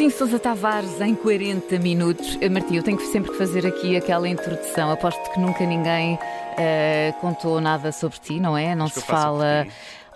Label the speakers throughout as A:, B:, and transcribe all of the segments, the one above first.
A: Martim Sousa Tavares em 40 minutos. Eh, Martim, eu tenho sempre que fazer aqui aquela introdução. Aposto que nunca ninguém eh, contou nada sobre ti, não é? Não
B: Acho
A: se fala.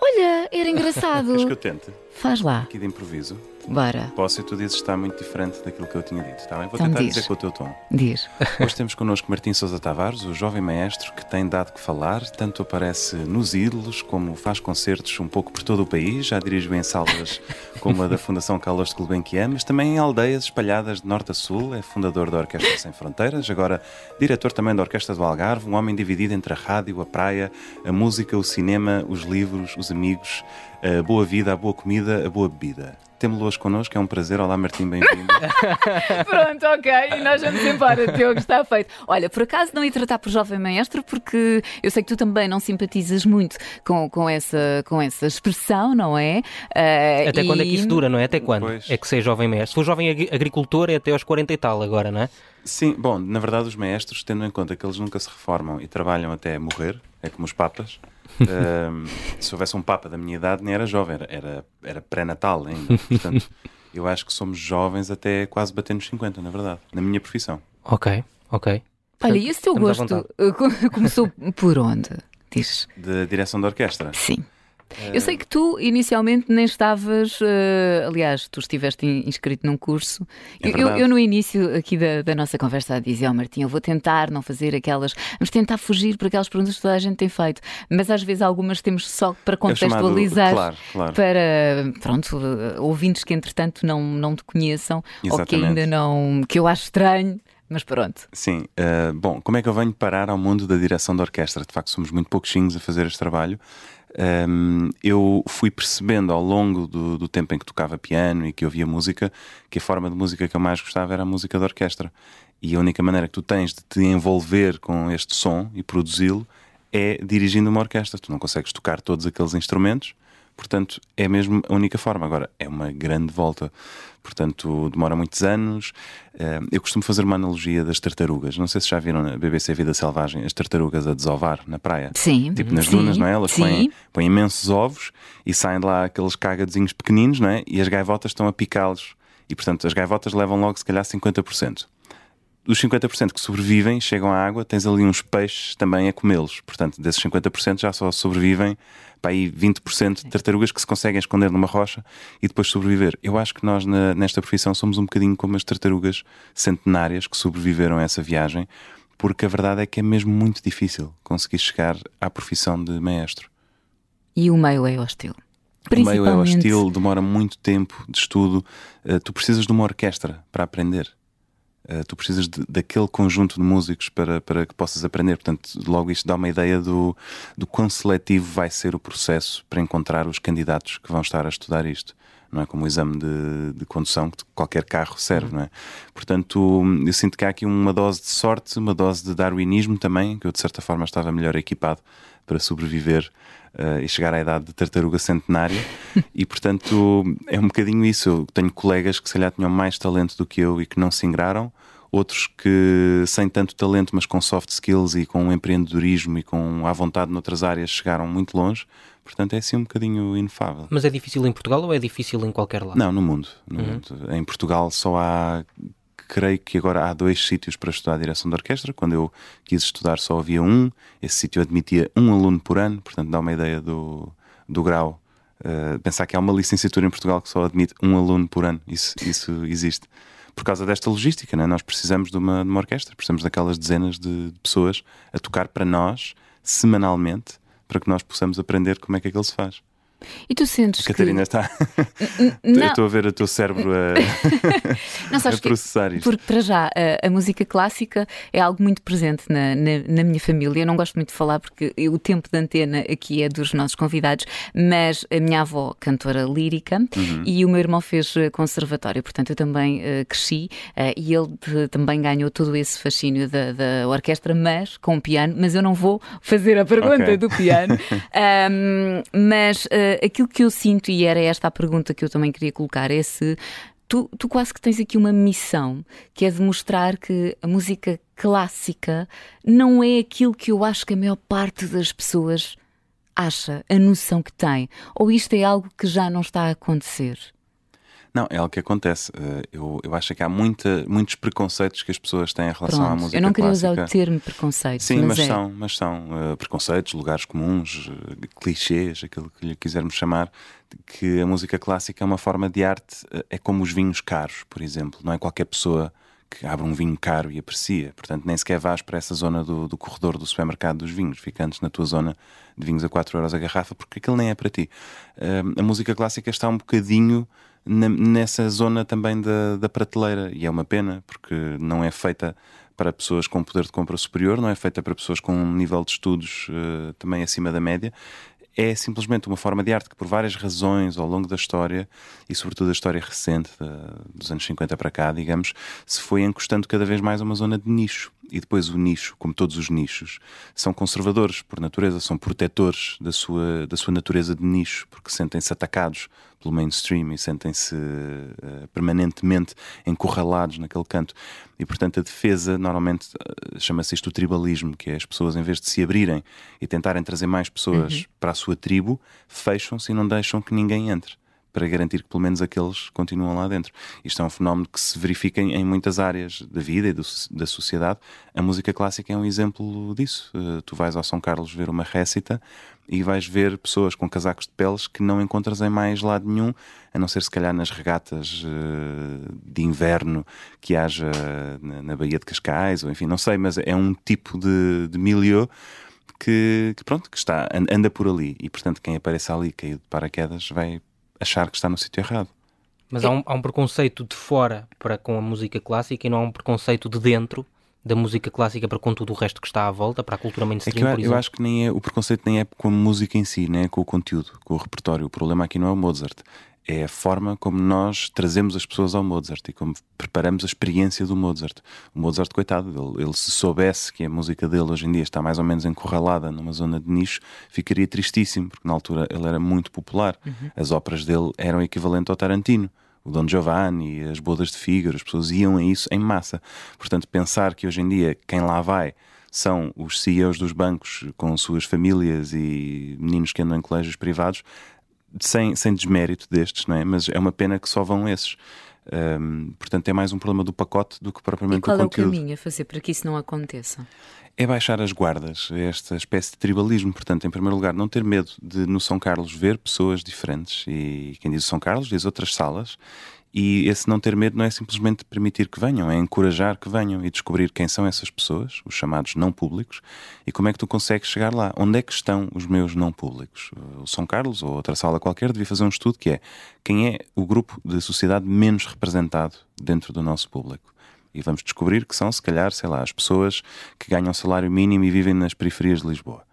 A: Olha, era engraçado.
B: Queres que eu tente?
A: Faz lá,
B: Aqui de improviso.
A: Bora.
B: Posso e tu dizes que está muito diferente daquilo que eu tinha dito, está bem? Vou
A: Então
B: tentar
A: diz.
B: dizer com o teu tom.
A: Diz.
B: Hoje temos connosco Martim Sousa Tavares, o jovem maestro que tem dado que falar, tanto aparece nos ídolos como faz concertos um pouco por todo o país, já dirigiu em salas como a da Fundação Carlos de Gulbenkian, mas também em aldeias espalhadas de norte a sul, é fundador da Orquestra Sem Fronteiras, agora diretor também da Orquestra do Algarve, um homem dividido entre a rádio, a praia, a música, o cinema, os livros, os amigos, a boa vida, a boa comida, a boa bebida. Temos-lo hoje connosco, é um prazer. Olá Martim, bem-vindo.
A: Pronto, ok, e nós vamos embora, Diogo, está feito. Olha, por acaso não ia tratar por jovem maestro, porque eu sei que tu também não simpatizas muito com, com, essa, com essa expressão, não é? Eh,
C: Até quando é que
A: e-
C: isso dura, não é? Até quando?
B: Pois.
C: É que ser jovem mestre. Se for jovem agri- agricultor é até aos 40 e tal agora, não é?
B: Sim, bom, na verdade os maestros, tendo em conta que eles nunca se reformam e trabalham até morrer, é como os papas. Se houvesse um papa da minha idade, nem era jovem, era, era, era pré-natal ainda. Portanto, eu acho que somos jovens até quase bater nos 50, na verdade, na minha profissão.
C: Ok, ok.
A: Olha, e esse teu
C: Estamos
A: gosto eh, co- começou por onde? Diz.
B: De direção da orquestra.
A: Sim. Eu sei que tu inicialmente nem estavas, eh, aliás, tu estiveste in- inscrito num curso.
B: É
A: Eu- eu, no início aqui da, da nossa conversa dizia ao Martim, eu vou tentar não fazer aquelas, vamos tentar fugir por aquelas perguntas que toda a gente tem feito, mas às vezes algumas temos só para
B: É o chamado-
A: contextualizar.
B: Claro, claro.
A: Para, pronto, ouvintes que entretanto não, não te conheçam ou que
B: Exatamente.
A: ainda não, que eu acho estranho, mas pronto.
B: Sim, eh, bom, como é que eu venho parar ao mundo da direção da orquestra? De facto, somos muito pouquinhos a fazer este trabalho. Ehm, eu fui percebendo ao longo do, do tempo em que tocava piano e que ouvia música que a forma de música que eu mais gostava era a música da orquestra. E a única maneira que tu tens de te envolver com este som e produzi-lo é dirigindo uma orquestra. Tu não consegues tocar todos aqueles instrumentos, portanto, é mesmo a única forma. Agora, é uma grande volta. Portanto, demora muitos anos. Eh, Eu costumo fazer uma analogia das tartarugas. Não sei se já viram na BBC Vida Selvagem as tartarugas a desovar na praia.
A: Sim.
B: Tipo nas
A: sim,
B: dunas, não é? Elas
A: sim.
B: põem, põem imensos ovos e saem de lá aqueles cágadozinhos pequeninos, não é? E as gaivotas estão a picá-los. E portanto, as gaivotas levam logo, se calhar, 50%. Dos 50% que sobrevivem, chegam à água, tens ali uns peixes também a comê-los. Portanto, desses 50% já só sobrevivem para aí 20% de tartarugas que se conseguem esconder numa rocha e depois sobreviver. Eu acho que nós, na- nesta profissão, somos um bocadinho como as tartarugas centenárias que sobreviveram a essa viagem, porque a verdade é que é mesmo muito difícil conseguir chegar à profissão de maestro.
A: E o meio é hostil.
B: O meio é hostil, demora muito tempo de estudo. Uh, tu precisas de uma orquestra para aprender. Uh, tu precisas de- daquele conjunto de músicos para, para que possas aprender. Portanto, logo isto dá uma ideia do, do quão seletivo vai ser o processo para encontrar os candidatos que vão estar a estudar isto. Não é como o exame de, de condução que qualquer carro serve, não é? Portanto, eu sinto que há aqui uma dose de sorte, uma dose de darwinismo também, que eu de certa forma estava melhor equipado para sobreviver eh, e chegar à idade de tartaruga centenária. e portanto é um bocadinho isso. Eu tenho colegas que se calhar tinham mais talento do que eu e que não se ingraram, outros que sem tanto talento, mas com soft skills e com empreendedorismo e com à vontade noutras áreas chegaram muito longe. Portanto, é assim um bocadinho inefável.
C: Mas é difícil em Portugal ou é difícil em qualquer lado?
B: Não, no mundo. No mundo. Em Portugal só há, creio que agora há dois sítios para estudar a direção de orquestra. Quando eu quis estudar só havia um. Esse sítio admitia um aluno por ano, portanto dá uma ideia do, do grau. Uh, pensar que há uma licenciatura em Portugal que só admite um aluno por ano. Isso, isso existe. Por causa desta logística, né? nós precisamos de uma, de uma orquestra, precisamos daquelas dezenas de pessoas a tocar para nós, semanalmente, para que nós possamos aprender como é que aquilo se faz.
A: E tu sentes
B: Catarina
A: que...
B: está.
A: Não.
B: Eu estou a ver o teu cérebro a,
A: Não, sabes
B: a
A: que-
B: processar isto.
A: Porque, para já, a, a música clássica é algo muito presente na, na, na minha família. Eu não gosto muito de falar porque o tempo de antena aqui é dos nossos convidados, mas a minha avó, cantora lírica,
B: Uhum.
A: e o meu irmão fez eh, conservatório, portanto eu também eh, cresci eh, e ele de- também ganhou todo esse fascínio da, da orquestra, mas com piano. Mas eu não vou fazer a pergunta
B: Ok.
A: do piano. Ahm, mas eh, aquilo que eu sinto, e era esta a pergunta que eu também queria colocar, é se tu, tu quase que tens aqui uma missão que é demonstrar que a música clássica não é aquilo que eu acho que a maior parte das pessoas acha, a noção que tem. Ou isto é algo que já não está a acontecer?
B: Não, é algo que acontece. Eh, Eu, eu acho que há muita, muitos preconceitos que as pessoas têm em relação à
A: Pronto,
B: música
A: eu não queria
B: clássica.
A: usar o termo preconceito,
B: Sim, mas,
A: é.
B: são, mas são eh, preconceitos, lugares comuns, eh, clichês, aquilo que lhe quisermos chamar, que a música clássica é uma forma de arte, é como os vinhos caros, por exemplo. Não é qualquer pessoa que abre um vinho caro e aprecia. Portanto, nem sequer vais para essa zona do, do corredor do supermercado dos vinhos. Fica antes na tua zona de vinhos a 4 euros a garrafa, porque aquilo nem é para ti. Eh, a música clássica está um bocadinho na- nessa zona também da, da prateleira e é uma pena, porque não é feita para pessoas com poder de compra superior, não é feita para pessoas com um nível de estudos eh, também acima da média. É simplesmente uma forma de arte que, por várias razões ao longo da história, e sobretudo a história recente, dos anos 50 para cá, digamos, se foi encostando cada vez mais a uma zona de nicho. E depois o nicho, como todos os nichos, são conservadores por natureza, são protetores da sua, da sua natureza de nicho, porque sentem-se atacados pelo mainstream e sentem-se eh, permanentemente encurralados naquele canto. E portanto a defesa normalmente eh, chama-se isto o tribalismo, que é as pessoas em vez de se abrirem e tentarem trazer mais pessoas para a sua tribo, fecham-se e não deixam que ninguém entre. Para garantir que pelo menos aqueles continuam lá dentro. Isto é um fenómeno que se verifica em, em muitas áreas da vida e do- da sociedade. A música clássica é um exemplo disso. Eh, tu vais ao São Carlos ver uma récita e vais ver pessoas com casacos de peles que não encontras em mais lado nenhum, a não ser se calhar nas regatas eh, de inverno que haja na, na Baía de Cascais, ou enfim, não sei, mas é um tipo de, de milieu que, que, pronto, que está, an- anda por ali e portanto quem apareça ali caído de paraquedas vai achar que está no sítio errado.
C: Mas há um, há um preconceito de fora para com a música clássica e não há um preconceito de dentro da música clássica para com tudo o resto que está à volta, para a cultura
B: É
C: mainstream,
B: que eu,
C: por
B: eu
C: exemplo.
B: acho que nem é, o preconceito nem é com a música em si, nem é com o conteúdo, com o repertório. O problema aqui não é o Mozart, é a forma como nós trazemos as pessoas ao Mozart e como preparamos a experiência do Mozart. O Mozart, coitado, ele, ele se soubesse que a música dele hoje em dia está mais ou menos encurralada numa zona de nicho, ficaria tristíssimo, porque na altura ele era muito popular. As óperas dele eram equivalente ao Tarantino o Don Giovanni, as bodas de Fígaro, as pessoas iam a isso em massa. Portanto, pensar que hoje em dia quem lá vai são os CEOs dos bancos com suas famílias e meninos que andam em colégios privados, sem, sem desmérito destes, não é? Mas é uma pena que só vão esses. Hum, portanto, é mais um problema do pacote do que
A: E
B: propriamente
A: qual
B: do
A: é o
B: conteúdo.
A: caminho a fazer para que isso não aconteça?
B: É baixar as guardas, é esta espécie de tribalismo. Portanto, em primeiro lugar, não ter medo de no São Carlos ver pessoas diferentes. E quem diz São Carlos diz outras salas. E esse não ter medo não é simplesmente permitir que venham, é encorajar que venham e descobrir quem são essas pessoas, os chamados não públicos, e como é que tu consegues chegar lá. Onde é que estão os meus não públicos? O São Carlos ou outra sala qualquer devia fazer um estudo que é quem é o grupo de sociedade menos representado dentro do nosso público. E vamos descobrir que são, se calhar, sei lá, as pessoas que ganham salário mínimo e vivem nas periferias de Lisboa.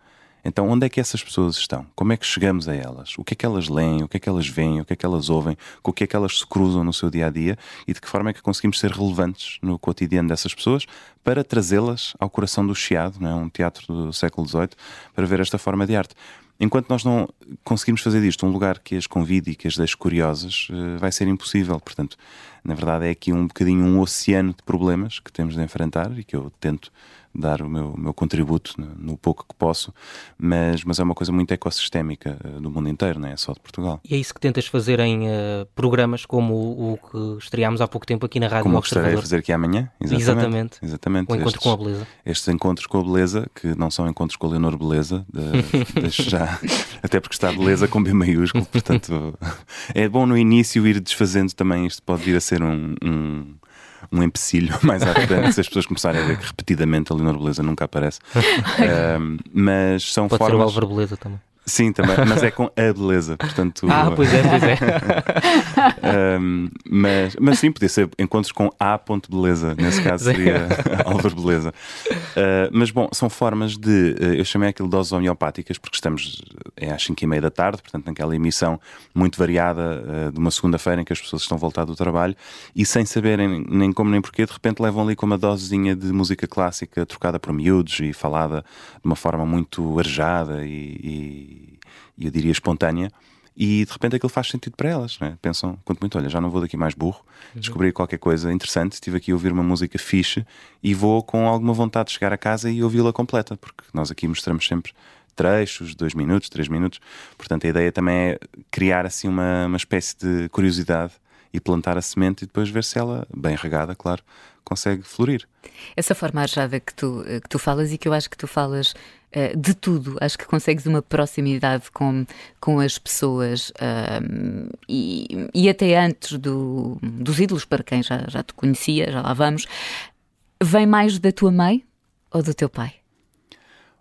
B: Então, onde é que essas pessoas estão? Como é que chegamos a elas? O que é que elas leem? O que é que elas veem? O que é que elas ouvem? Com o que é que elas se cruzam no seu dia a dia? E de que forma é que conseguimos ser relevantes no cotidiano dessas pessoas para trazê-las ao coração do Chiado, não é? um teatro do século XVIII, para ver esta forma de arte. Enquanto nós não conseguimos fazer disto um lugar que as convide e que as deixe curiosas, eh, vai ser impossível. Portanto, na verdade, é aqui um bocadinho um oceano de problemas que temos de enfrentar e que eu tento dar o meu, meu contributo no, no pouco que posso, mas, mas é uma coisa muito ecossistémica eh, do mundo inteiro, não é só de Portugal.
C: E é isso que tentas fazer em eh, programas como o, o que estreámos há pouco tempo aqui na Rádio
B: Como gostaria de
C: Observador.
B: fazer aqui amanhã.
C: Exatamente.
B: Exatamente.
C: O encontro
B: Estes-
C: com a beleza.
B: estes encontros com a beleza, que não são encontros com a Leonor Beleza, de- deixo já, até porque está beleza com B maiúsculo, portanto é bom no início ir desfazendo também, isto pode vir a ser um, um, um empecilho mais à frente, se as pessoas começarem a ver que repetidamente a Leonor Beleza nunca aparece. Ahm, mas são
C: Pode ser o
B: formas.
C: Álvaro Beleza também.
B: Sim, também, mas é com a beleza, portanto.
C: Ah, pois é, pois é.
B: um, mas, mas sim, podia ser encontros com a ponto beleza, nesse caso seria Álvaro Beleza. Uh, mas bom, são formas de. Uh, eu chamei aquilo doses homeopáticas porque estamos é às 5 e meia da tarde, portanto, naquela emissão muito variada uh, de uma segunda-feira em que as pessoas estão voltadas do trabalho e sem saberem nem como nem porquê, de repente levam ali com uma dosezinha de música clássica trocada por miúdos e falada de uma forma muito arejada e, e e eu diria espontânea, e de repente aquilo faz sentido para elas. Né? Pensam, quanto muito, olha, já não vou daqui mais burro, uhum. descobri qualquer coisa interessante, estive aqui a ouvir uma música fixe e vou com alguma vontade de chegar a casa e ouvi-la completa, porque nós aqui mostramos sempre trechos, dois minutos, três minutos. Portanto, a ideia também é criar assim uma, uma espécie de curiosidade e plantar a semente e depois ver se ela, bem regada, claro, consegue florir.
A: Essa forma arejada que tu, que tu falas e que eu acho que tu falas uh, de tudo, acho que consegues uma proximidade com, com as pessoas uh, e, e até antes do, dos ídolos, para quem já, já te conhecia, já lá vamos, vem mais da tua mãe ou do teu pai?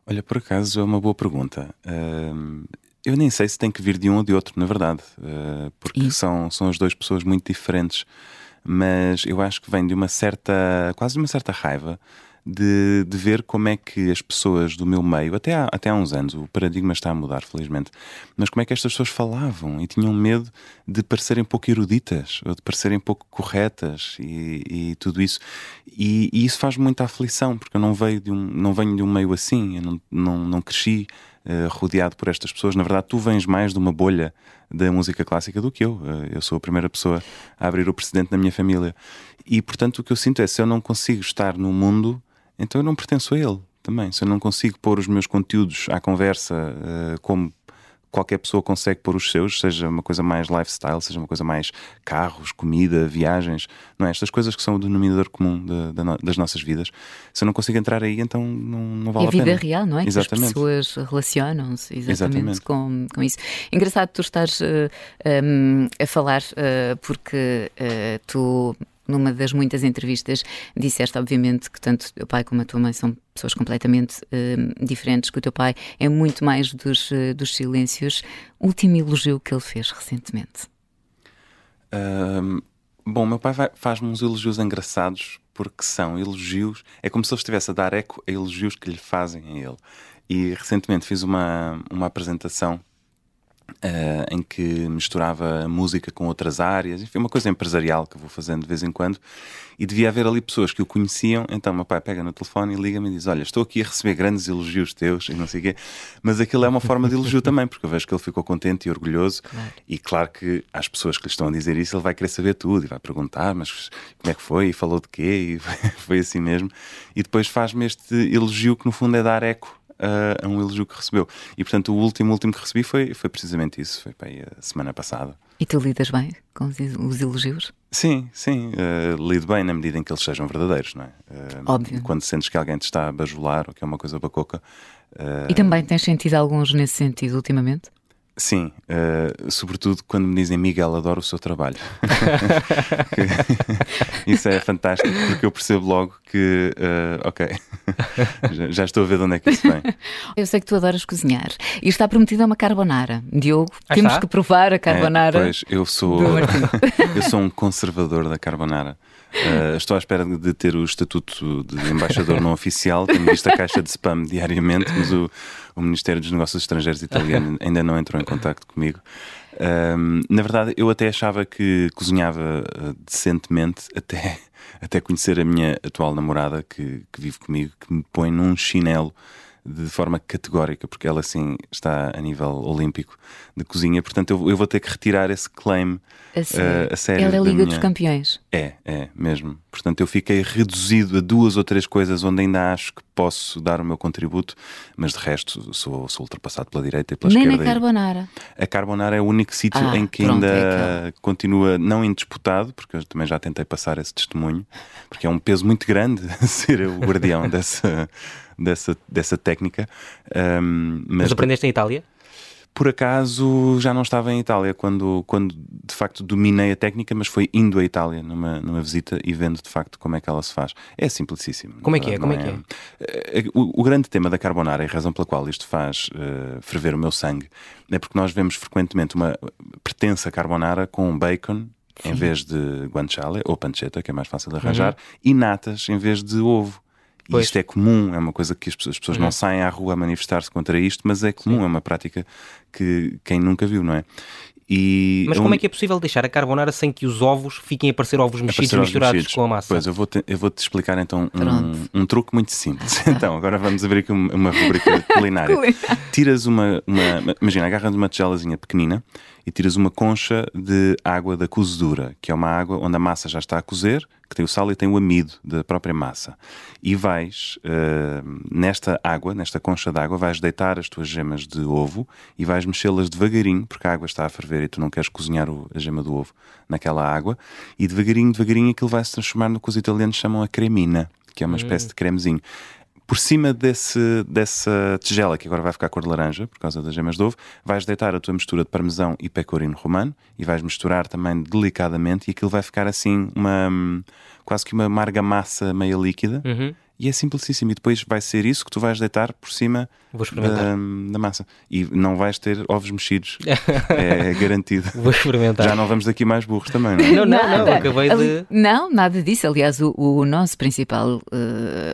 B: Olha, por acaso é uma boa pergunta. Uh, eu nem sei se tem que vir de um ou de outro, na verdade, uh, porque são, são as duas pessoas muito diferentes mas eu acho que vem de uma certa, quase de uma certa raiva de, de ver como é que as pessoas do meu meio, até há, até há uns anos, o paradigma está a mudar, felizmente, mas como é que estas pessoas falavam e tinham medo de parecerem pouco eruditas ou de parecerem pouco corretas e, e tudo isso. E, e isso faz muita aflição, porque eu não, veio de um, não venho de um meio assim, eu não, não, não cresci uh, rodeado por estas pessoas. Na verdade, tu vens mais de uma bolha da música clássica do que eu. Uh, eu sou a primeira pessoa a abrir o precedente na minha família. E portanto, o que eu sinto é se eu não consigo estar no mundo, então eu não pertenço a ele também. Se eu não consigo pôr os meus conteúdos à conversa uh, como qualquer pessoa consegue pôr os seus, seja uma coisa mais lifestyle, seja uma coisa mais carros, comida, viagens, não é? Estas coisas que são o denominador comum de, de, das nossas vidas. Se eu não consigo entrar aí, então não, não vale a pena.
A: É a vida real, não é? Exatamente. Que as pessoas relacionam-se exatamente, exatamente. Com, com isso. Engraçado tu estás uh, eh, um, a falar, uh, porque uh, tu numa das muitas entrevistas, disseste, obviamente, que tanto o teu pai como a tua mãe são pessoas completamente uh, diferentes, que o teu pai é muito mais dos, uh, dos silêncios. Último elogio que ele fez recentemente?
B: Um, bom, meu pai faz-me uns elogios engraçados porque são elogios, é como se ele estivesse a dar eco a elogios que lhe fazem a ele. E recentemente fiz uma, uma apresentação Uh, em que misturava música com outras áreas, enfim, uma coisa empresarial que vou fazendo de vez em quando, e devia haver ali pessoas que o conheciam, então meu pai pega no telefone e liga-me e diz: Olha, estou aqui a receber grandes elogios teus e não sei o quê, mas aquilo é uma forma de elogio também, porque eu vejo que ele ficou contente e orgulhoso, claro. e claro que às pessoas que lhe estão a dizer isso, ele vai querer saber tudo e vai perguntar: Mas como é que foi? E falou de quê? E foi assim mesmo, e depois faz-me este elogio que no fundo é dar eco a, um elogio que recebeu. E portanto, o último, último que recebi foi, foi precisamente isso, foi para aí a semana passada.
A: E tu lidas bem com os elogios?
B: Sim, sim, uh, lido bem na medida em que eles sejam verdadeiros, não é? Uh,
A: Óbvio.
B: Quando sentes que alguém te está a bajular ou que é uma coisa bacoca.
A: Uh, e também tens sentido alguns nesse sentido ultimamente?
B: Sim, uh, sobretudo quando me dizem Miguel, adoro o seu trabalho. Isso é fantástico porque eu percebo logo que, uh, ok, já, já, estou a ver de onde é que isso vem.
A: Eu sei que tu adoras cozinhar e está prometida uma carbonara. Diogo, ah, temos está? que provar a carbonara.
B: É, pois, eu sou, eu sou um conservador da carbonara. Uh, estou à espera de ter o estatuto de embaixador não oficial. Tenho visto a caixa de spam diariamente, mas o, o Ministério dos Negócios Estrangeiros italiano ainda não entrou em contato comigo. Um, na verdade, eu até achava que cozinhava uh, decentemente até, até conhecer a minha atual namorada que, que vive comigo, que me põe num chinelo de forma categórica, porque ela assim está a nível olímpico de cozinha, portanto eu, eu vou ter que retirar esse claim a sério. Uh, a sério
A: ela é a Liga minha... dos Campeões.
B: É, é, mesmo. Portanto eu fiquei reduzido a duas ou três coisas onde ainda acho que posso dar o meu contributo, mas de resto sou, sou ultrapassado pela direita e pela
A: Nem
B: esquerda.
A: Nem na carbonara.
B: A carbonara é o único sítio ah, em que pronto, ainda é continua não indisputado, porque eu também já tentei passar esse testemunho, porque é um peso muito grande ser o guardião dessa dessa, dessa técnica. Um,
C: mas, mas aprendeste em Itália?
B: Por acaso já não estava em Itália quando, quando de facto dominei a técnica, mas foi indo à Itália numa, numa visita e vendo de facto como é que ela se faz. É simplicíssimo.
C: Como é que é? Como é que
B: é? O, o, grande tema da carbonara e a razão pela qual isto faz uh, ferver o meu sangue é porque nós vemos frequentemente uma pretensa carbonara com bacon Sim. em vez de guanciale ou pancetta, que é mais fácil de arranjar, uhum. e natas em vez de ovo. E isto é comum, é uma coisa que as pessoas, as pessoas uhum. não saem à rua a manifestar-se contra isto, mas é comum, Sim. é uma prática que quem nunca viu, não é?
C: E Mas como é que é possível deixar a carbonara sem que os ovos fiquem a parecer ovos mexidos misturados mexidos. com a massa?
B: Pois, eu vou-te eu vou -te explicar então um, um, truque muito simples. então, agora vamos abrir aqui uma, uma rubrica culinária. Tiras uma, uma, Imagina, agarras uma tigelazinha pequenina e tiras uma concha de água da cozedura, que é uma água onde a massa já está a cozer, que tem o sal e tem o amido da própria massa. E vais, uh, nesta água, nesta concha de água, vais deitar as tuas gemas de ovo e vais mexê-las devagarinho, porque a água está a ferver e tu não queres cozinhar o, a gema do ovo naquela água, e devagarinho, devagarinho aquilo vai se transformar no que os italianos chamam a cremina, que é uma hum. espécie de cremezinho por cima desse, dessa tigela, que agora vai ficar cor de laranja, por causa das gemas de ovo, vais deitar a tua mistura de parmesão e pecorino romano e vais misturar também delicadamente e aquilo vai ficar assim uma quase que uma amarga massa meia líquida. Uhum. E é simplicíssimo. E depois vai ser isso que tu vais deitar por cima da, da, massa. E não vais ter ovos mexidos. é garantido.
C: Vou experimentar.
B: Já não vamos daqui mais burros também, não
C: é? Não, não, não. Acabei de.
A: Não, nada disso. Aliás, o, o nosso principal uh,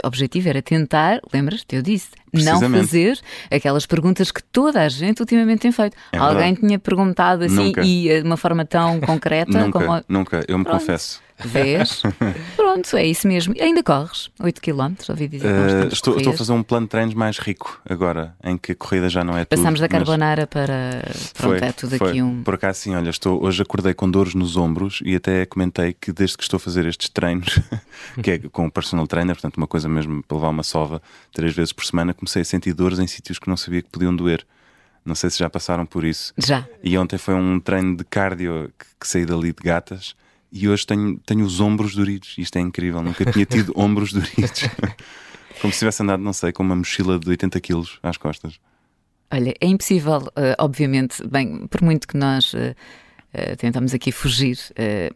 A: objetivo era tentar, lembras-te, eu disse, não fazer aquelas perguntas que toda a gente ultimamente tem feito. É Alguém tinha perguntado assim nunca. e de uma forma tão concreta
B: nunca,
A: como.
B: Nunca, eu me Pronto. confesso.
A: Vês? Pronto, é isso mesmo. Ainda corres 8 km, ouvi dizer.
B: Uh, estou, estou, a fazer um plano de treinos mais rico agora, em que a corrida já não é
A: Passamos
B: tudo.
A: da carbonara para. Pronto,
B: foi,
A: é tudo
B: foi.
A: aqui um.
B: Por acaso, sim, olha, estou, hoje acordei com dores nos ombros e até comentei que desde que estou a fazer estes treinos, que é com o personal trainer, portanto, uma coisa mesmo para levar uma sova três vezes por semana, comecei a sentir dores em sítios que não sabia que podiam doer. Não sei se já passaram por isso.
A: Já.
B: E ontem foi um treino de cardio que, que saí dali de gatas e hoje tenho, tenho os ombros doridos. Isto é incrível, nunca tinha tido ombros doridos. Como se tivesse andado, não sei, com uma mochila de 80 quilos às costas.
A: Olha, é impossível, uh, obviamente, bem, por muito que nós uh, uh, tentamos aqui fugir,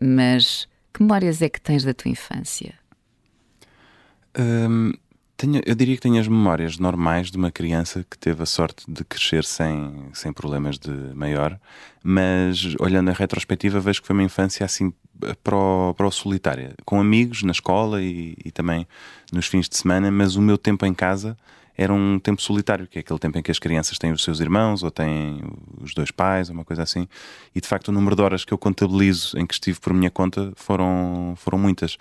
A: mas que memórias é que tens da tua infância?
B: Um, tenho, eu diria que tenho as memórias normais de uma criança que teve a sorte de crescer sem, sem problemas de maior, mas olhando a retrospectiva vejo que foi uma infância assim para o, para o solitária, com amigos na escola e, e também nos fins de semana, mas o meu tempo em casa era um tempo solitário, que é aquele tempo em que as crianças têm os seus irmãos ou têm os dois pais, uma coisa assim. E de facto, o número de horas que eu contabilizo em que estive por minha conta foram, foram muitas.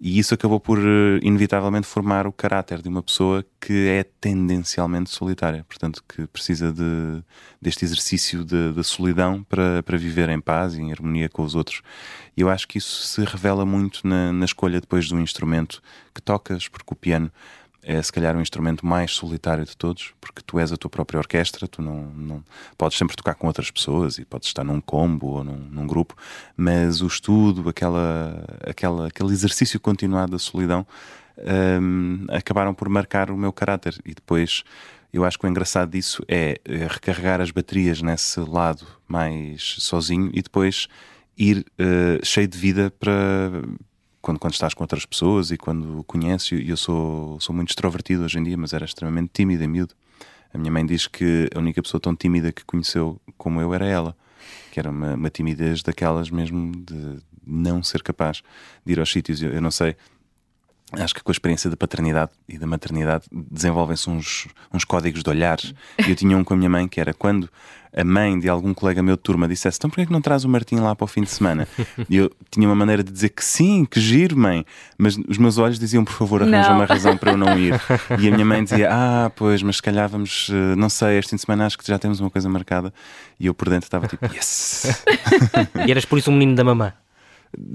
B: E isso acabou por, eh, inevitavelmente, formar o caráter de uma pessoa que é tendencialmente solitária, portanto, que precisa de, deste exercício da de, de solidão para, para viver em paz e em harmonia com os outros. E eu acho que isso se revela muito na, na escolha depois de um instrumento que tocas, porque o piano é se calhar o instrumento mais solitário de todos, porque tu és a tua própria orquestra, tu não, não podes sempre tocar com outras pessoas e podes estar num combo ou num, num, grupo, mas o estudo, aquela, aquela, aquele exercício continuado da solidão um, acabaram por marcar o meu caráter. E depois eu acho que o engraçado disso é, é recarregar as baterias nesse lado mais sozinho e depois ir uh, cheio de vida para quando, quando estás com outras pessoas e quando conheces, e eu sou, sou muito extrovertido hoje em dia, mas era extremamente tímido e miúdo. A minha mãe diz que a única pessoa tão tímida que conheceu como eu era ela, que era uma, uma timidez daquelas mesmo de não ser capaz de ir aos sítios. Eu, eu não sei, acho que com a experiência da paternidade e da maternidade desenvolvem-se uns, uns códigos de olhares. E eu tinha um com a minha mãe que era quando a mãe de algum colega meu de turma dissesse então porquê é que não traz o Martim lá para o fim de semana? E eu tinha uma maneira de dizer que sim, que giro, mãe. Mas os meus olhos diziam, por favor, arranja uma razão para eu não ir. E a minha mãe dizia, ah, pois, mas se calhar vamos, eh, não sei, este fim de semana acho que já temos uma coisa marcada. E eu por dentro estava tipo, yes!
C: e eras por isso um menino da mamã?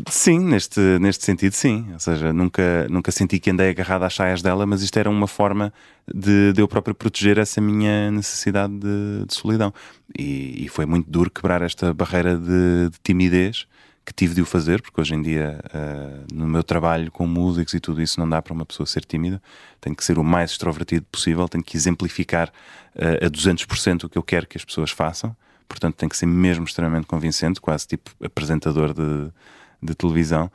B: Sim, neste, neste sentido, sim. Ou seja, nunca, nunca senti que andei agarrado às saias dela, mas isto era uma forma de, de eu próprio proteger essa minha necessidade de, de solidão. E, e, foi muito duro quebrar esta barreira de, de, timidez que tive de o fazer, porque hoje em dia, uh, no meu trabalho com músicos e tudo isso, não dá para uma pessoa ser tímida. Tenho que ser o mais extrovertido possível, tenho que exemplificar uh, a 200% o que eu quero que as pessoas façam portanto tem que ser mesmo extremamente convincente, quase tipo apresentador de, de televisão,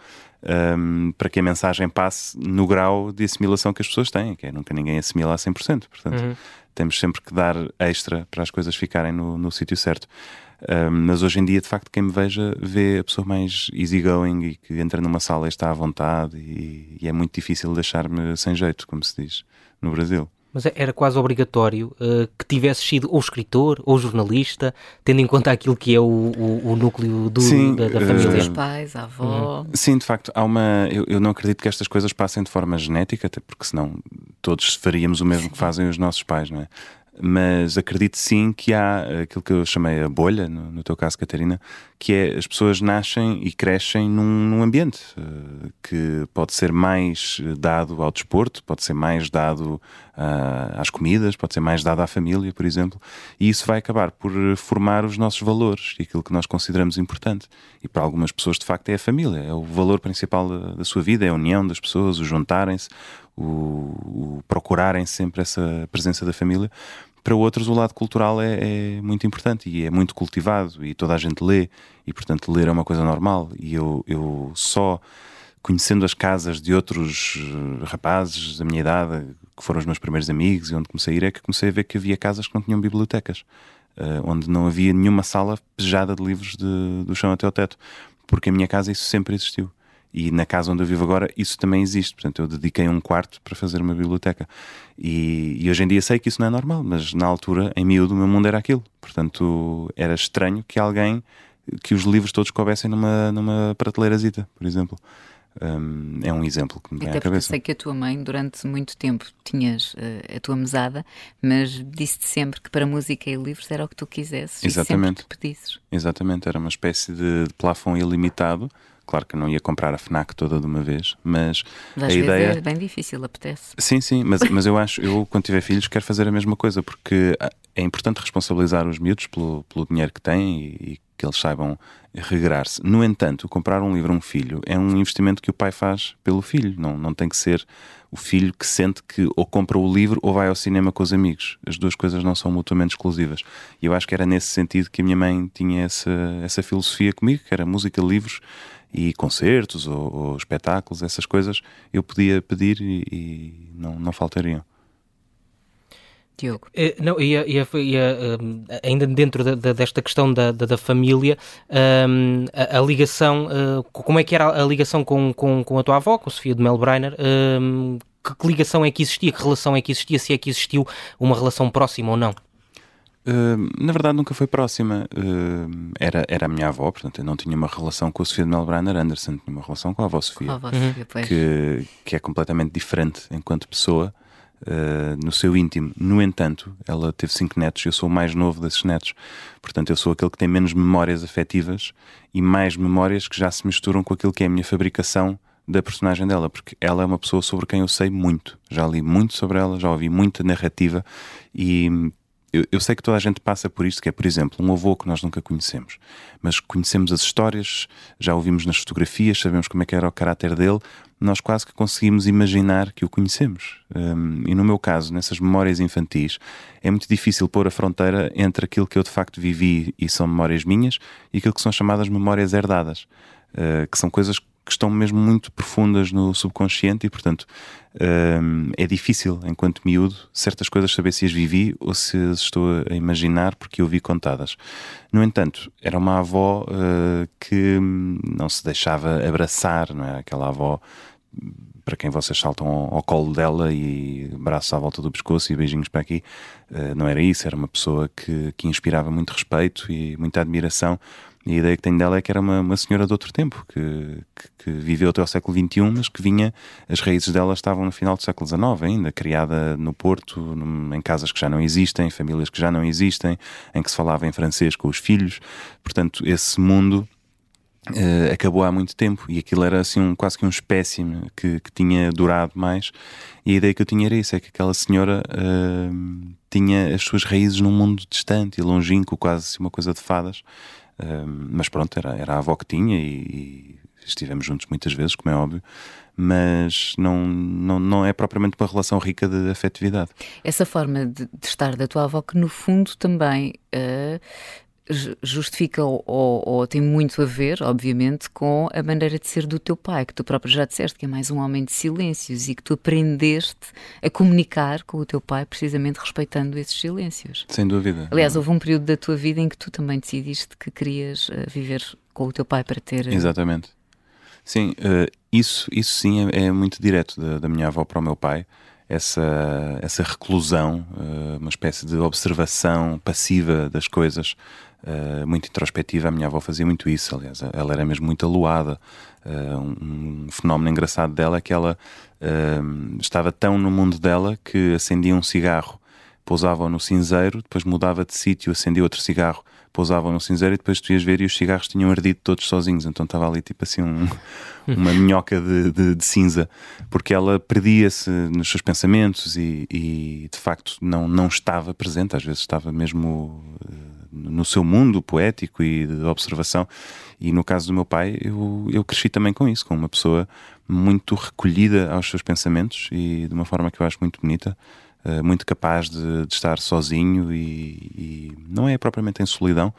B: um, para que a mensagem passe no grau de assimilação que as pessoas têm, que é nunca ninguém assimila a 100%. Portanto, uhum. temos sempre que dar extra para as coisas ficarem no, no sítio certo. Um, mas hoje em dia, de facto, quem me veja vê a pessoa mais easygoing e que entra numa sala e está à vontade, e, e é muito difícil deixar-me sem jeito, como se diz no Brasil.
C: Mas era quase obrigatório uh, que tivesse sido ou escritor ou jornalista, tendo em conta aquilo que é o, o, o núcleo do, Sim, da, da, família.
A: Os pais, a avó.
B: Uhum. Sim, de facto, há uma. Eu, eu, não acredito que estas coisas passem de forma genética, até porque senão todos faríamos o mesmo que fazem os nossos pais, não é? Mas acredito sim que há aquilo que eu chamei a bolha, no, no teu caso, Catarina, que é as pessoas nascem e crescem num, num, ambiente uh, que pode ser mais dado ao desporto, pode ser mais dado uh, às comidas, pode ser mais dado à família, por exemplo, e isso vai acabar por formar os nossos valores e aquilo que nós consideramos importante. E para algumas pessoas, de facto, é a família, é o valor principal da, da sua vida, é a união das pessoas, o juntarem-se, o, o procurarem sempre essa presença da família. Para outros, o lado cultural é, é, muito importante e é muito cultivado e toda a gente lê, e portanto, ler é uma coisa normal. E eu, eu só conhecendo as casas de outros eh, rapazes da minha idade, que foram os meus primeiros amigos e onde comecei a ir, é que comecei a ver que havia casas que não tinham bibliotecas, uh, onde não havia nenhuma sala pejada de livros de, do chão até ao teto, porque a minha casa isso sempre existiu. E na casa onde eu vivo agora, isso também existe. Portanto, eu dediquei um quarto para fazer uma biblioteca. E, e, hoje em dia sei que isso não é normal, mas na altura, em miúdo, o meu mundo era aquilo. Portanto, era estranho que alguém, que os livros todos coubessem numa, numa prateleirazita, por exemplo. Um, é um exemplo que me vem
A: Até
B: à cabeça.
A: sei que a tua mãe, durante muito tempo, tinhas uh, a tua mesada, mas disse-te sempre que para música e livros era o que tu quisesses.
B: Exatamente.
A: E sempre que pedisses.
B: Exatamente, era uma espécie de, de plafond ilimitado Claro que não ia comprar a FNAC toda de uma vez, mas, a ideia
A: é bem difícil, apetece.
B: Sim, sim, mas, mas eu acho, eu quando tiver filhos quero fazer a mesma coisa, porque ah, é importante responsabilizar os miúdos pelo, pelo dinheiro que têm e, e que eles saibam regrar-se. No entanto, comprar um livro a um filho é um investimento que o pai faz pelo filho, não, não tem que ser o filho que sente que ou compra o livro ou vai ao cinema com os amigos. As duas coisas não são mutuamente exclusivas. E eu acho que era nesse sentido que a minha mãe tinha essa, essa filosofia comigo, que era música, livros e concertos ou, ou, espetáculos, essas coisas, eu podia pedir e, e não, não faltariam.
A: Diogo.
C: Uh, não, ia, ia, ia uh, ainda dentro da, da, desta questão da, da, da família, um, a, a, ligação, uh, como é que era a ligação com, com, com a tua avó, com a Sofia de Melbreiner? que, que ligação é que existia, que relação é que existia, se é que existiu uma relação próxima ou não?
B: Uh, na verdade nunca foi próxima. Uh, era, era a minha avó, portanto eu não tinha uma relação com a Sofia de Melbrenner Anderson, tinha uma relação com a avó Sofia,
A: a avó Sofia
B: que, que é completamente diferente enquanto pessoa. Uh, no seu íntimo. No entanto, ela teve cinco netos, eu sou o mais novo desses netos. Portanto, eu sou aquele que tem menos memórias afetivas e mais memórias que já se misturam com aquilo que é a minha fabricação da personagem dela, porque ela é uma pessoa sobre quem eu sei muito. Já li muito sobre ela, já ouvi muita narrativa e eu, eu, sei que toda a gente passa por isto, que é, por exemplo, um avô que nós nunca conhecemos, mas conhecemos as histórias, já ouvimos nas fotografias, sabemos como é que era o caráter dele, nós quase que conseguimos imaginar que o conhecemos. Um, e no meu caso, nessas memórias infantis, é muito difícil pôr a fronteira entre aquilo que eu de facto vivi e são memórias minhas e aquilo que são chamadas memórias herdadas, uh, que são coisas que estão mesmo muito profundas no subconsciente e, portanto, um, é difícil, enquanto miúdo, certas coisas saber se as vivi ou se as estou a imaginar porque eu vi contadas. No entanto, era uma avó uh, que não se deixava abraçar, não é? Aquela avó para quem vocês saltam ao, ao, colo dela e braços à volta do pescoço e beijinhos para aqui, uh, não era isso, era uma pessoa que, que inspirava muito respeito e muita admiração e a ideia que tenho dela é que era uma, uma senhora de outro tempo, que, que, que, viveu até ao século XXI, mas que vinha, as raízes dela estavam no final do século XIX ainda, criada no Porto, num, em casas que já não existem, famílias que já não existem, em que se falava em francês com os filhos. Portanto, esse mundo Uh, acabou há muito tempo e aquilo era assim um, quase que um espécime que, que, tinha durado mais e a ideia que eu tinha era isso, é que aquela senhora uh, tinha as suas raízes num mundo distante e longínquo, quase uma coisa de fadas mas pronto, era, era a avó que tinha e, e, estivemos juntos muitas vezes, como é óbvio, mas não, não, não é propriamente uma relação rica de afetividade.
A: Essa forma de, de estar da tua avó, que no fundo também. Uh, justifica ou, ou, tem muito a ver, obviamente, com a maneira de ser do teu pai, que tu próprio já disseste que é mais um homem de silêncios e que tu aprendeste a comunicar com o teu pai precisamente respeitando esses silêncios.
B: Sem dúvida.
A: Aliás, houve um período da tua vida em que tu também decidiste que querias uh, viver com o teu pai para ter.
B: Uh... Exatamente. Sim, uh, isso, isso sim é, é muito direto da, da minha avó para o meu pai essa, essa reclusão, uma espécie de observação passiva das coisas, uh, muito introspectiva. A minha avó fazia muito isso, aliás, ela era mesmo muito aluada. Uh, um, um, fenómeno engraçado dela é que ela uh, estava tão no mundo dela que acendia um cigarro, pousava no cinzeiro, depois mudava de sítio, acendia outro cigarro, pousava no cinzeiro e depois tu ias ver e os cigarros tinham ardido todos sozinhos. Então estava ali tipo assim um, uma minhoca de, de, de, cinza, porque ela perdia-se nos seus pensamentos e, e, de facto não, não estava presente, às vezes estava mesmo no seu mundo poético e de observação. E no caso do meu pai, eu, eu cresci também com isso, com uma pessoa muito recolhida aos seus pensamentos e de uma forma que eu acho muito bonita. Uh, muito capaz de, de estar sozinho e, e, não é propriamente em solidão,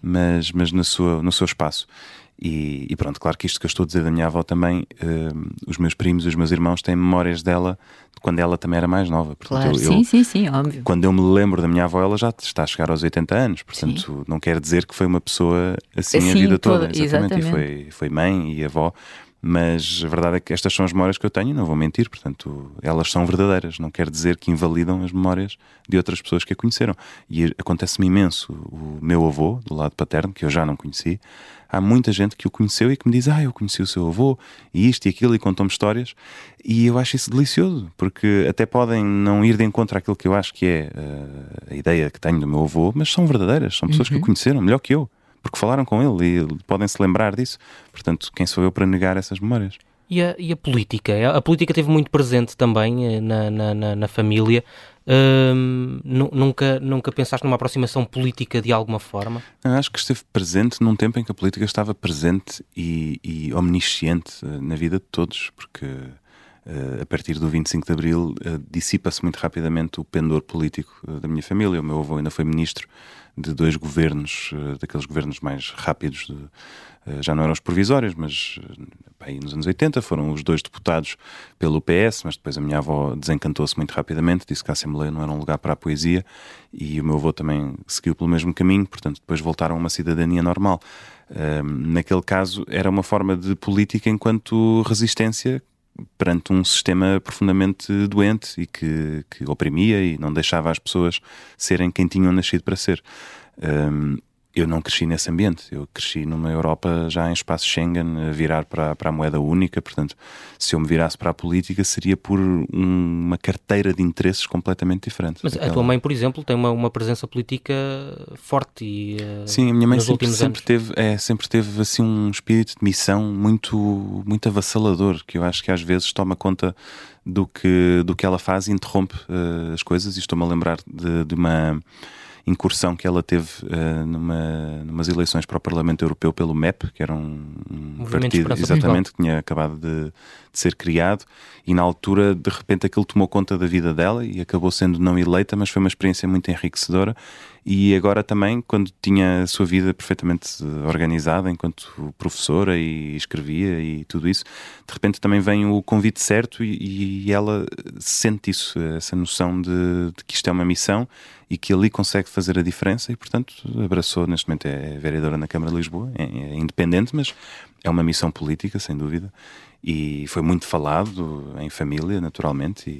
B: mas, mas no, sua, no seu espaço. E, e, pronto, claro que isto que eu estou a dizer da minha avó também, uh, os meus primos e os meus irmãos têm memórias dela de quando ela também era mais nova.
A: Portanto, claro, eu, sim, sim, sim, óbvio.
B: Quando eu me lembro da minha avó, ela já está a chegar aos 80 anos, portanto, sim. não quer dizer que foi uma pessoa assim, assim a vida toda. toda exatamente. exatamente. E foi, foi mãe e avó. Mas a verdade é que estas são as memórias que eu tenho, não vou mentir, portanto, elas são verdadeiras. Não quer dizer que invalidam as memórias de outras pessoas que a conheceram. E acontece-me imenso. O meu avô, do lado paterno, que eu já não conheci, há muita gente que o conheceu e que me diz: Ah, eu conheci o seu avô, e isto e aquilo, e contam-me histórias. E eu acho isso delicioso, porque até podem não ir de encontro àquilo que eu acho que é uh, a ideia que tenho do meu avô, mas são verdadeiras, são pessoas uhum. que o uhum. conheceram melhor que eu porque falaram com ele e podem se lembrar disso. Portanto, quem sou eu para negar essas memórias?
C: E a, e a política? A política teve muito presente também eh, na, na, na família. Hum, nunca, nunca pensaste numa aproximação política de alguma forma?
B: Eu acho que esteve presente num tempo em que a política estava presente e, e omnisciente eh, na vida de todos, porque uh, a partir do 25 de Abril uh, dissipa-se muito rapidamente o pendor político uh, da minha família. O meu avô ainda foi ministro de dois governos, uh, daqueles governos mais rápidos, de, uh, já não eram os provisórios, mas aí nos anos 80 foram os dois deputados pelo PS, mas depois a minha avó desencantou-se muito rapidamente, disse que a Assembleia não era um lugar para a poesia e o meu avô também seguiu pelo mesmo caminho, portanto depois voltaram a uma cidadania normal. naquele caso era uma forma de política enquanto resistência perante um sistema profundamente doente e que, que oprimia e não deixava as pessoas serem quem tinham nascido para ser. Um, eu não cresci nesse ambiente, eu cresci numa Europa já em espaço Schengen, a virar para, para a moeda única, portanto, se eu me virasse para a política seria por um, uma carteira de interesses completamente diferente.
C: Mas a tua mãe, por exemplo, tem uma, uma presença política forte e uh,
B: Sim, a minha mãe sempre, sempre teve, é, sempre teve assim um espírito de missão muito, muito avassalador, que eu acho que às vezes toma conta do que, do que ela faz e interrompe uh, as coisas, e estou-me a lembrar de, de uma incursão que ela teve uh, numa, numas eleições para o Parlamento Europeu pelo MEP, que era um, um partido exatamente que tinha acabado de, de, ser criado, e na altura, de repente, aquilo tomou conta da vida dela e acabou sendo não eleita, mas foi uma experiência muito enriquecedora. E agora também, quando tinha a sua vida perfeitamente organizada enquanto professora e escrevia e tudo isso, de repente também vem o convite certo e, e ela sente isso, essa noção de, de que isto é uma missão e que ali consegue fazer a diferença e, portanto, abraçou. Neste momento é vereadora na Câmara de Lisboa, é, é independente, mas é uma missão política, sem dúvida. E foi muito falado em família, naturalmente,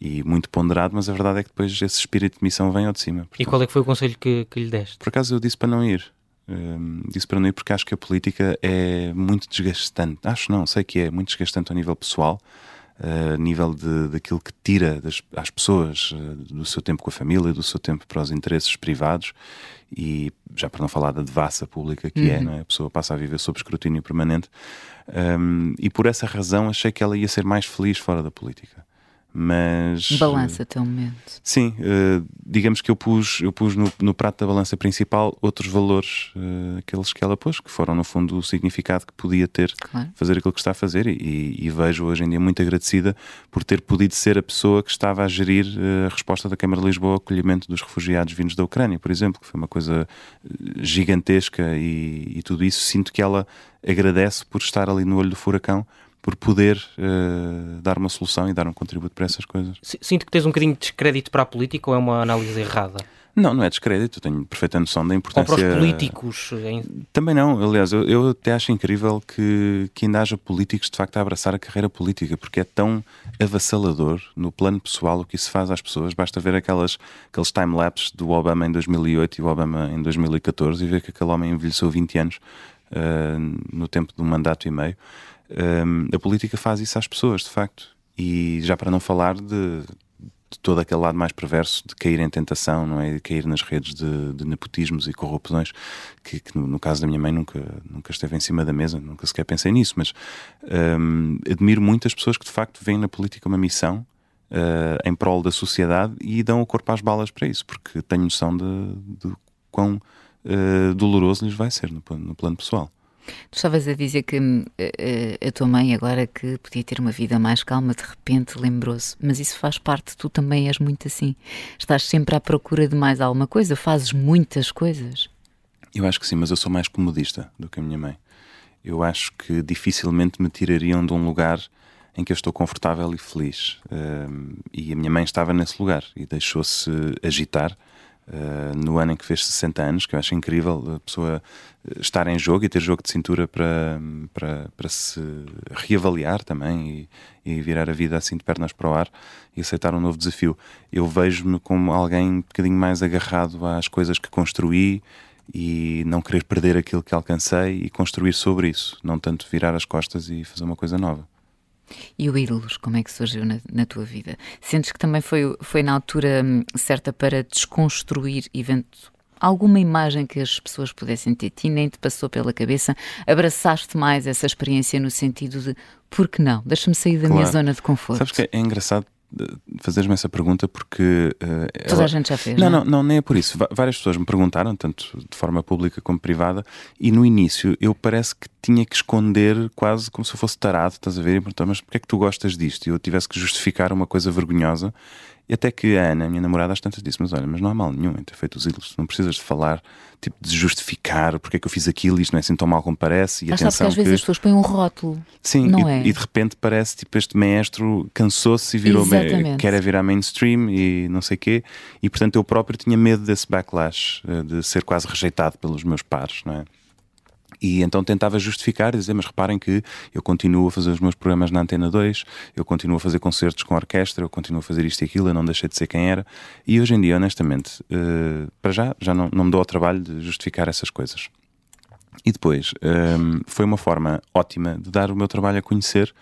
B: e, e muito ponderado, mas a verdade é que depois esse espírito de missão vem ao de cima.
C: Portanto, e qual é que foi o conselho que, que lhe deste?
B: Por acaso eu disse para não ir. Um, disse para não ir porque acho que a política é muito desgastante. Acho não, sei que é muito desgastante ao nível pessoal a nível de, daquilo que tira das, às pessoas uh, do seu tempo com a família, do seu tempo para os interesses privados e já para não falar da devassa pública que é, uhum. é, não é? a pessoa passa a viver sob escrutínio permanente um, e por essa razão achei que ela ia ser mais feliz fora da política. Mas.
A: Balança até o momento.
B: Sim, uh, digamos que eu pus, eu pus no, no, prato da balança principal outros valores, uh, aqueles que ela pôs, que foram no fundo o significado que podia ter claro. fazer aquilo que está a fazer, e, e, vejo hoje em dia muito agradecida por ter podido ser a pessoa que estava a gerir uh, a resposta da Câmara de Lisboa ao acolhimento dos refugiados vindos da Ucrânia, por exemplo, que foi uma coisa gigantesca e, e tudo isso. Sinto que ela agradece por estar ali no olho do furacão por poder uh, dar uma solução e dar um contributo para essas coisas.
C: Sinto que tens um bocadinho de descrédito para a política ou é uma análise errada?
B: Não, não é descrédito, tenho perfeita noção da importância.
C: Ou para os políticos? Em...
B: Também não, aliás, eu, eu, até acho incrível que, que ainda haja políticos de facto a abraçar a carreira política, porque é tão avassalador no plano pessoal o que isso faz às pessoas. Basta ver aquelas, aqueles time-lapses do Obama em 2008 e o Obama em 2014 e ver que aquele homem envelheceu 20 anos uh, no tempo de um mandato e meio um, a política faz isso às pessoas, de facto. E já para não falar de, de todo aquele lado mais perverso de cair em tentação, não é? De cair nas redes de, de nepotismos e corrupções, que, que no, no, caso da minha mãe nunca, nunca esteve em cima da mesa, nunca sequer pensei nisso, mas um, admiro muitas pessoas que de facto veem na política uma missão uh, em prol da sociedade e dão o corpo às balas para isso, porque tenho noção de, de quão uh, doloroso lhes vai ser no, no plano pessoal.
A: Tu estavas a dizer que uh, a tua mãe, agora que podia ter uma vida mais calma, de repente lembrou-se. Mas isso faz parte, tu também és muito assim. Estás sempre à procura de mais alguma coisa, fazes muitas coisas.
B: Eu acho que sim, mas eu sou mais comodista do que a minha mãe. Eu acho que dificilmente me tirariam de um lugar em que eu estou confortável e feliz. Uh, e a minha mãe estava nesse lugar e deixou-se agitar Uh, no ano em que fez 60 anos, que eu acho incrível a pessoa eh, estar em jogo e ter jogo de cintura para, para, para se reavaliar também e, e, virar a vida assim de pernas para o ar e aceitar um novo desafio. Eu vejo-me como alguém um bocadinho mais agarrado às coisas que construí e não querer perder aquilo que alcancei e construir sobre isso, não tanto virar as costas e fazer uma coisa nova.
A: E o Ídolos, como é que surgiu na, na, tua vida? Sentes que também foi, foi na altura hum, certa para desconstruir evento, alguma imagem que as pessoas pudessem ter ti, nem te passou pela cabeça? Abraçaste mais essa experiência no sentido de por que não? Deixa-me sair da claro. minha zona de conforto.
B: Sabes que é engraçado fazeres-me essa pergunta porque.
A: Uh, Toda ela... a gente já fez.
B: Não,
A: não,
B: é? não, nem é por isso. Várias pessoas me perguntaram, tanto de forma pública como privada, e no início eu parece que tinha que esconder quase como se eu fosse tarado, estás a ver? E perguntar, mas porquê é que tu gostas disto? E eu tivesse que justificar uma coisa vergonhosa e até que a Ana, a minha namorada, às tantas disse: Mas olha, mas não há mal nenhum em ter feito os ídolos, não precisas de falar, tipo, de justificar porque é que eu fiz aquilo, isto não é assim tão mal como parece.
A: E atenção às que... vezes as pessoas põem um rótulo.
B: Sim,
A: não
B: e,
A: é?
B: e de repente parece tipo este maestro cansou-se e virou quer é virar mainstream e não sei quê, e portanto eu próprio tinha medo desse backlash, eh, de ser quase rejeitado pelos meus pares, não é? E então tentava justificar e dizer, mas reparem que eu continuo a fazer os meus programas na Antena 2, eu continuo a fazer concertos com orquestra, eu continuo a fazer isto e aquilo, eu não deixei de ser quem era. E hoje em dia, honestamente, uh, para já, já não, não me dou ao trabalho de justificar essas coisas. E depois, um, ehm, foi uma forma ótima de dar o meu trabalho a conhecer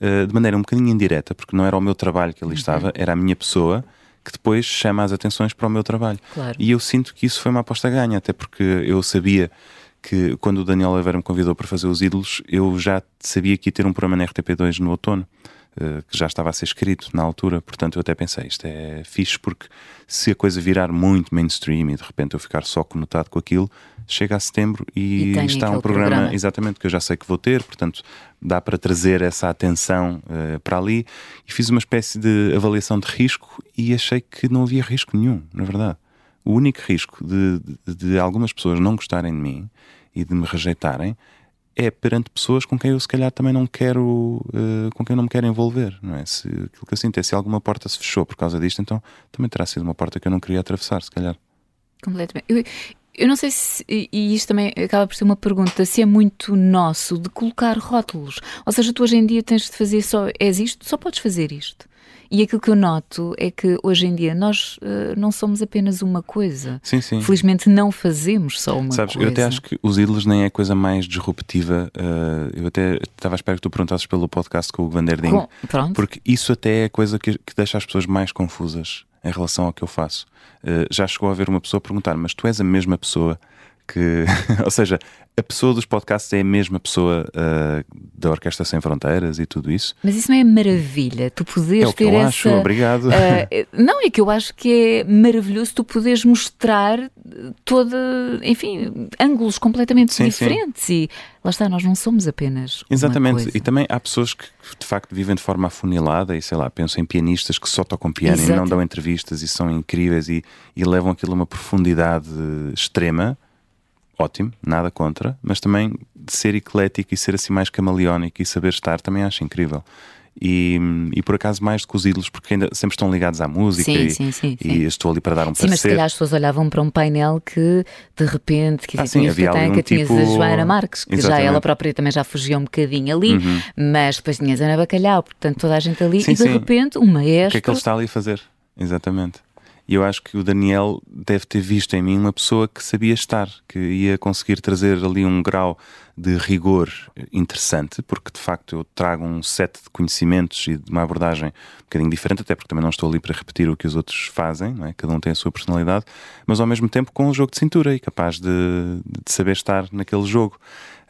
B: uh, de maneira um bocadinho indireta, porque não era o meu trabalho que ali uhum. estava, era a minha pessoa que depois chama as atenções para o meu trabalho.
A: Claro.
B: E eu sinto que isso foi uma aposta ganha, até porque eu sabia que quando o Daniel Oliveira me convidou para fazer os ídolos, eu já sabia que ia ter um programa na RTP2 no outono, uh, que já estava a ser escrito na altura, portanto eu até pensei, isto é fixe porque se a coisa virar muito mainstream e de repente eu ficar só conotado com aquilo, chega a setembro e, e está um programa, programa, exatamente que eu já sei que vou ter, portanto dá para trazer essa atenção uh, para ali. E fiz uma espécie de avaliação de risco e achei que não havia risco nenhum, na verdade. O único risco de, de, de algumas pessoas não gostarem de mim e de me rejeitarem é perante pessoas com quem eu se calhar também não quero, uh, com quem eu não me quero envolver, não é? Se aquilo que eu sinto é se alguma porta se fechou por causa disto, então também terá sido uma porta que eu não queria atravessar, se calhar.
A: Completamente. Eu, eu não sei se, e isto também acaba por ser uma pergunta, se é muito nosso de colocar rótulos. Ou seja, tu hoje em dia tens de fazer só, és isto, só podes fazer isto. E aquilo que eu noto é que hoje em dia nós uh, não somos apenas uma coisa.
B: Sim, sim.
A: Felizmente não fazemos só uma
B: Sabes,
A: coisa.
B: eu até acho que os ídolos nem é a coisa mais disruptiva. Uh, eu até estava à espera que tu perguntasses pelo podcast com o Vanderding. Com,
A: pronto.
B: Porque isso até é a coisa que, que deixa as pessoas mais confusas em relação ao que eu faço. Uh, já chegou a haver uma pessoa perguntar, mas tu és a mesma pessoa que, ou seja, a pessoa dos podcasts é a mesma pessoa uh, da Orquestra Sem Fronteiras e tudo isso.
A: Mas isso não é maravilha, tu poderes
B: é o que
A: ter
B: eu
A: essa.
B: acho, obrigado. Uh,
A: não, é que eu acho que é maravilhoso tu poderes mostrar toda, enfim, ângulos completamente sim, diferentes sim. e lá está, nós não somos apenas.
B: Exatamente, e também há pessoas que de facto vivem de forma afunilada e sei lá, pensam em pianistas que só tocam piano Exato. e não dão entrevistas e são incríveis e, e levam aquilo a uma profundidade extrema ótimo, nada contra, mas também de ser eclético e ser assim mais camaleónico e saber estar também acho incrível. E, e por acaso mais do que os ídolos, porque ainda sempre estão ligados à música
A: sim,
B: e,
A: sim, sim,
B: e estou ali para dar um
A: sim, parecer. Sim, mas se calhar as pessoas olhavam para um painel que de repente que ah, sim, tinhas, havia tem, um que tinhas tipo... a Joana Marques, que Exatamente. já ela própria também já fugia um bocadinho ali, uhum. mas depois tinhas Ana Bacalhau, portanto toda a gente ali e de repente um maestro. O
B: que é que ele está ali a fazer? Exatamente. E eu acho que o Daniel deve ter visto em mim uma pessoa que sabia estar, que ia conseguir trazer ali um grau de rigor interessante, porque de facto eu trago um set de conhecimentos e de uma abordagem um bocadinho diferente, até porque também não estou ali para repetir o que os outros fazem, é? cada um tem a sua personalidade, mas ao mesmo tempo com um jogo de cintura e capaz de, de saber estar naquele jogo.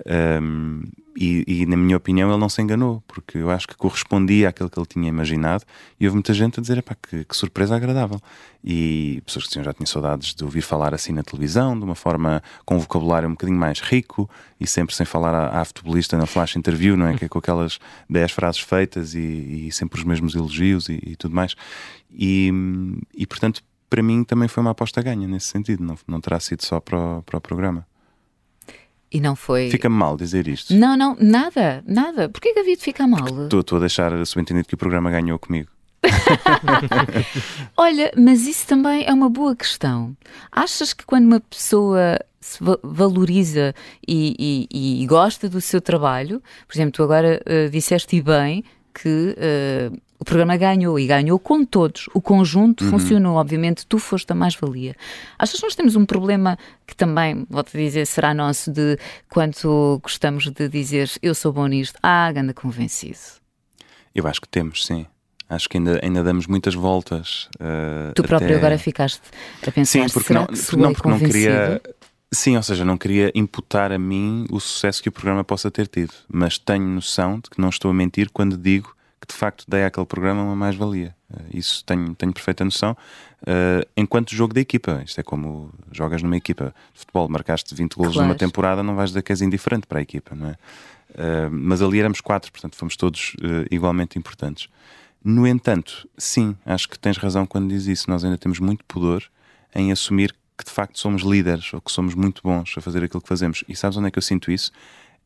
B: Um, e, e, na minha opinião, ele não se enganou, porque eu acho que correspondia àquilo que ele tinha imaginado. E houve muita gente a dizer: que, que, surpresa agradável. E pessoas que já tinham saudades de ouvir falar assim na televisão, de uma forma com um vocabulário um bocadinho mais rico e sempre sem falar à, à futebolista na flash interview, não é? Que é com aquelas 10 frases feitas e, e sempre os mesmos elogios e, e tudo mais. E, e portanto, para mim também foi uma aposta ganha nesse sentido, não, não terá sido só para o, para o programa.
A: E não foi.
B: Fica-me mal dizer isto.
A: Não, não, nada, nada. Porquê que havia de ficar mal?
B: Estou a deixar subentendido que o programa ganhou comigo.
A: Olha, mas isso também é uma boa questão. Achas que quando uma pessoa se valoriza e, e, e gosta do seu trabalho, por exemplo, tu agora uh, disseste bem que uh, o programa ganhou e ganhou com todos. O conjunto uhum. funcionou. Obviamente, tu foste a mais-valia. Achas que nós temos um problema que também, vou-te dizer, será nosso de quanto gostamos de dizer eu sou bom nisto? Ah, anda convencido.
B: Eu acho que temos, sim. Acho que ainda, ainda damos muitas voltas. Uh,
A: tu próprio agora ficaste a pensar,
B: sim, porque não,
A: que
B: não, porque não queria. Sim, ou seja, não queria imputar a mim o sucesso que o programa possa ter tido, mas tenho noção de que não estou a mentir quando digo que de facto dei àquele programa uma mais-valia. Uh, isso tenho, tenho perfeita noção. Uh, enquanto jogo da equipa, isto é como jogas numa equipa de futebol, marcaste 20 golos claro. numa temporada, não vais dizer que és indiferente para a equipa, não é? Uh, mas ali éramos quatro, portanto fomos todos igualmente importantes. No entanto, sim, acho que tens razão quando diz isso. Nós ainda temos muito pudor em assumir que de facto somos líderes ou que somos muito bons a fazer aquilo que fazemos. E sabes onde é que eu sinto isso?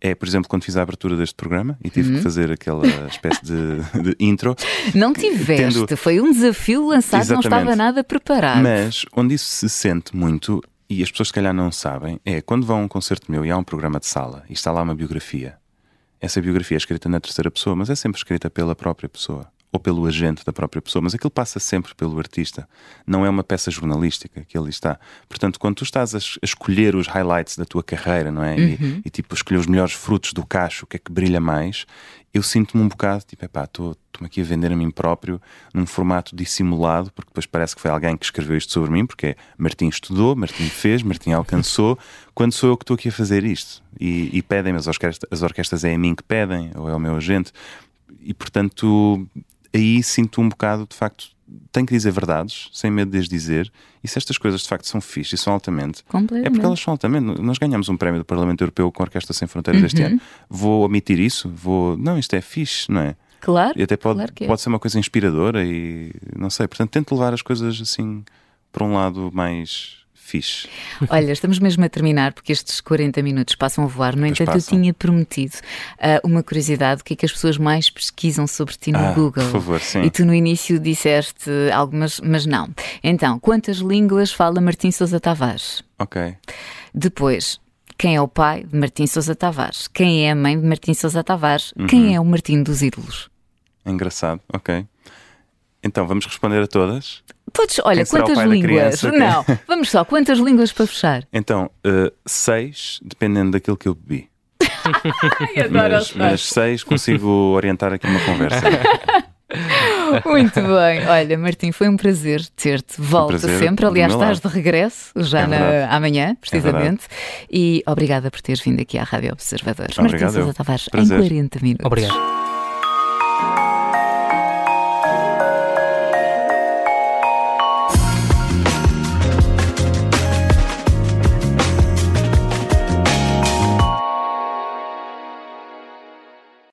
B: É, por exemplo, quando fiz a abertura deste programa e tive uhum. que fazer aquela espécie de, de intro.
A: Não tiveste, tendo... foi um desafio lançado, Exatamente. não estava nada preparado.
B: Mas onde isso se sente muito, e as pessoas se calhar não sabem, é quando vão a um concerto meu e há um programa de sala e está lá uma biografia. Essa biografia é escrita na terceira pessoa, mas é sempre escrita pela própria pessoa ou pelo agente da própria pessoa, mas aquilo passa sempre pelo artista. Não é uma peça jornalística que ali está. Portanto, quando tu estás a, escolher os highlights da tua carreira, não é? Uhum. E, e, tipo, escolher os melhores frutos do cacho, o que é que brilha mais, eu sinto-me um bocado, tipo, epá, estou-me aqui a vender a mim próprio num formato dissimulado, porque depois parece que foi alguém que escreveu isto sobre mim, porque é Martim estudou, Martim fez, Martim alcançou, quando sou eu que estou aqui a fazer isto. E, e pedem-me, as orquestras, as orquestras é a mim que pedem, ou é o meu agente, e portanto aí sinto um bocado, de facto, tenho que dizer verdades, sem medo de as dizer, e se estas coisas de facto são fixe e são altamente, é porque elas são altamente. Nós ganhamos um prémio do Parlamento Europeu com a Orquestra Sem Fronteiras uhum. este ano. Vou omitir isso? Vou. Não, isto é fixe, não é?
A: Claro.
B: E até pode,
A: claro é.
B: pode ser uma coisa inspiradora e não sei. Portanto, tento levar as coisas assim para um lado mais fixe.
A: Olha, estamos mesmo a terminar porque estes 40 minutos passam a voar. No entanto, eu tinha prometido uh, uma curiosidade: o que é que as pessoas mais pesquisam sobre ti no
B: ah,
A: Google?
B: Por favor, sim.
A: E tu no início disseste algumas, mas não. Então, quantas línguas fala Martim Sousa Tavares?
B: Ok.
A: Depois, quem é o pai de Martim Sousa Tavares? Quem é a mãe de Martim Sousa Tavares? Uhum. Quem é o Martim dos ídolos?
B: Engraçado, ok. Então, vamos responder a todas?
A: Podes, olha, quantas línguas? Não, vamos só, quantas línguas para fechar?
B: Então, uh, seis, dependendo daquilo que eu bebi.
A: Ai, adoro
B: mas, mas seis consigo orientar aqui uma conversa.
A: Muito bem. Olha, Martim, foi um prazer ter-te. Volta
B: prazer
A: sempre. Aliás, estás de regresso já
B: É
A: na,
B: verdade.
A: amanhã, precisamente.
B: verdade.
A: e obrigada por teres vindo aqui à Rádio Observador. Martim Sousa. Tavares,
B: Prazer.
A: em 40 minutos.
C: Obrigado.